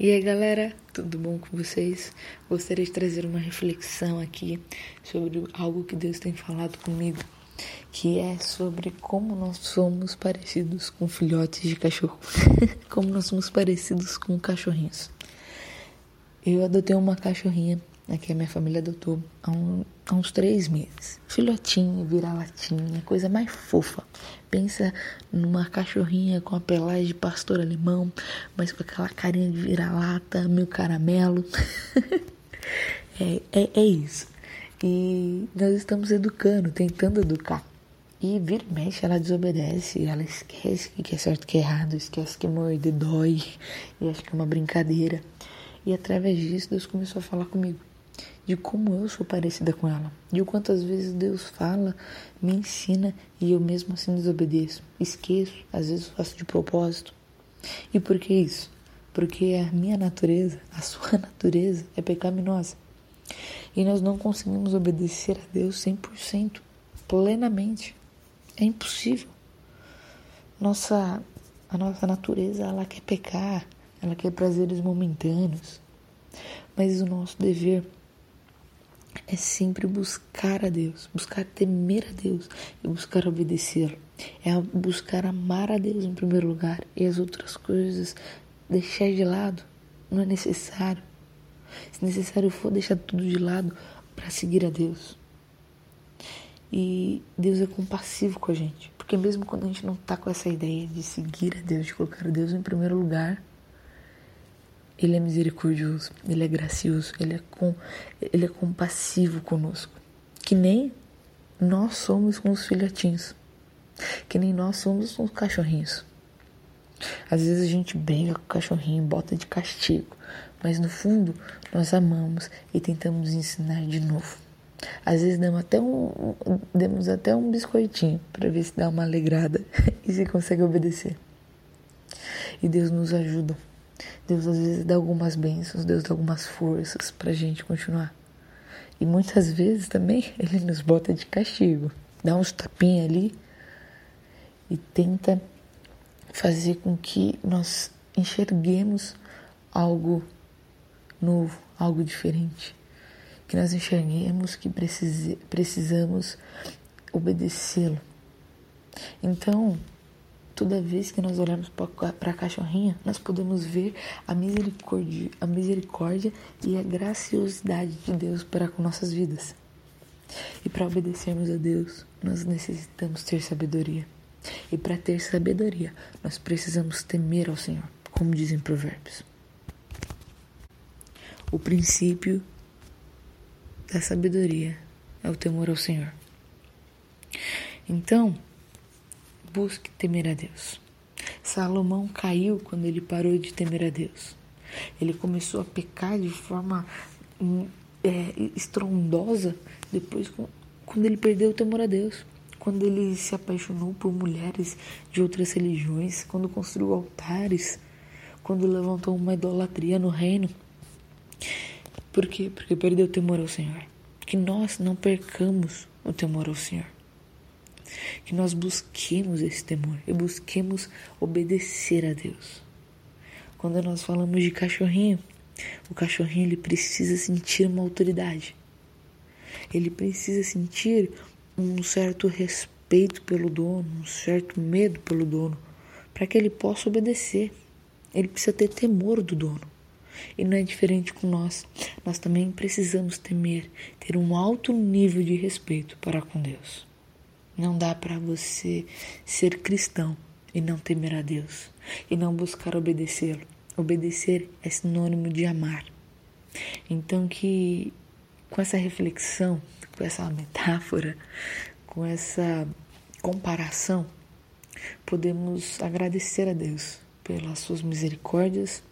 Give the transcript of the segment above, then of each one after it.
E aí galera, tudo bom com vocês? Gostaria de trazer uma reflexão aqui sobre algo que Deus tem falado comigo, que é sobre como nós somos parecidos com filhotes de cachorro, como nós somos parecidos com cachorrinhos. Eu adotei uma cachorrinha Aqui a minha família adotou há, um, há uns três meses. Filhotinho, vira-latinha, coisa mais fofa. Pensa numa cachorrinha com a pelagem de pastor alemão, mas com aquela carinha de vira-lata, meio caramelo. é, é, é isso. E nós estamos educando, tentando educar. E vira e mexe, ela desobedece, ela esquece que é certo que é errado, esquece que morder dói, e acha que é uma brincadeira. E através disso, Deus começou a falar comigo de como eu sou parecida com ela, de quantas vezes Deus fala, me ensina e eu mesmo assim desobedeço, esqueço, às vezes faço de propósito. E por que isso? Porque a minha natureza, a sua natureza é pecaminosa. E nós não conseguimos obedecer a Deus 100%, plenamente. É impossível. Nossa, a nossa natureza, ela quer pecar, ela quer prazeres momentâneos. Mas o nosso dever é sempre buscar a Deus, buscar temer a Deus e buscar obedecê-lo. É buscar amar a Deus em primeiro lugar e as outras coisas deixar de lado. Não é necessário. Se necessário for, deixar tudo de lado para seguir a Deus. E Deus é compassivo com a gente, porque mesmo quando a gente não está com essa ideia de seguir a Deus, de colocar Deus em primeiro lugar, ele é misericordioso, ele é gracioso, ele é, com, ele é compassivo conosco. Que nem nós somos com os filhotinhos. Que nem nós somos com os cachorrinhos. Às vezes a gente briga com o cachorrinho, bota de castigo, mas no fundo nós amamos e tentamos ensinar de novo. Às vezes damos até um, damos até um biscoitinho para ver se dá uma alegrada e se consegue obedecer. E Deus nos ajuda Deus às vezes dá algumas bênçãos, Deus dá algumas forças para a gente continuar. E muitas vezes também Ele nos bota de castigo, dá uns tapinhas ali e tenta fazer com que nós enxerguemos algo novo, algo diferente. Que nós enxerguemos que precise, precisamos obedecê-lo. Então, Toda vez que nós olhamos para a cachorrinha, nós podemos ver a misericórdia, a misericórdia e a graciosidade de Deus para com nossas vidas. E para obedecermos a Deus, nós necessitamos ter sabedoria. E para ter sabedoria, nós precisamos temer ao Senhor, como dizem Provérbios. O princípio da sabedoria é o temor ao Senhor. Então, busque temer a Deus. Salomão caiu quando ele parou de temer a Deus. Ele começou a pecar de forma hum, é, estrondosa depois quando ele perdeu o temor a Deus. Quando ele se apaixonou por mulheres de outras religiões, quando construiu altares, quando levantou uma idolatria no reino. Por quê? Porque perdeu o temor ao Senhor. Que nós não percamos o temor ao Senhor que nós busquemos esse temor e busquemos obedecer a Deus. Quando nós falamos de cachorrinho, o cachorrinho ele precisa sentir uma autoridade. Ele precisa sentir um certo respeito pelo dono, um certo medo pelo dono, para que ele possa obedecer. Ele precisa ter temor do dono. E não é diferente com nós. Nós também precisamos temer, ter um alto nível de respeito para com Deus. Não dá para você ser cristão e não temer a Deus e não buscar obedecê-lo. Obedecer é sinônimo de amar. Então que com essa reflexão, com essa metáfora, com essa comparação, podemos agradecer a Deus pelas suas misericórdias,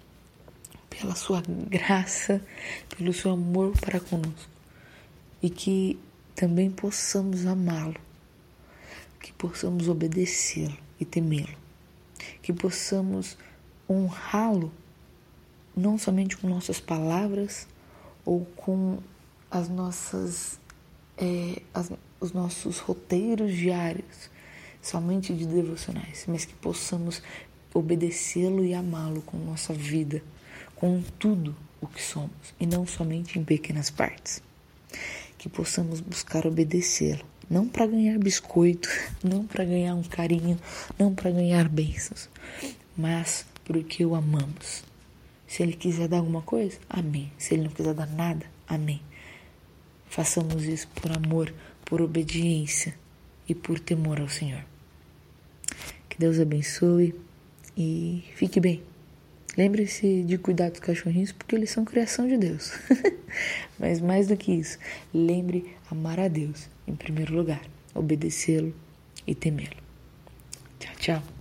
pela sua graça, pelo seu amor para conosco e que também possamos amá-lo que possamos obedecê-lo e temê-lo, que possamos honrá-lo não somente com nossas palavras ou com as nossas é, as, os nossos roteiros diários somente de devocionais, mas que possamos obedecê-lo e amá-lo com nossa vida, com tudo o que somos e não somente em pequenas partes. Que possamos buscar obedecê-lo, não para ganhar biscoito, não para ganhar um carinho, não para ganhar bênçãos, mas porque o amamos. Se ele quiser dar alguma coisa, amém. Se ele não quiser dar nada, amém. Façamos isso por amor, por obediência e por temor ao Senhor. Que Deus abençoe e fique bem. Lembre-se de cuidar dos cachorrinhos porque eles são criação de Deus. Mas mais do que isso, lembre amar a Deus em primeiro lugar, obedecê-lo e temê-lo. Tchau, tchau.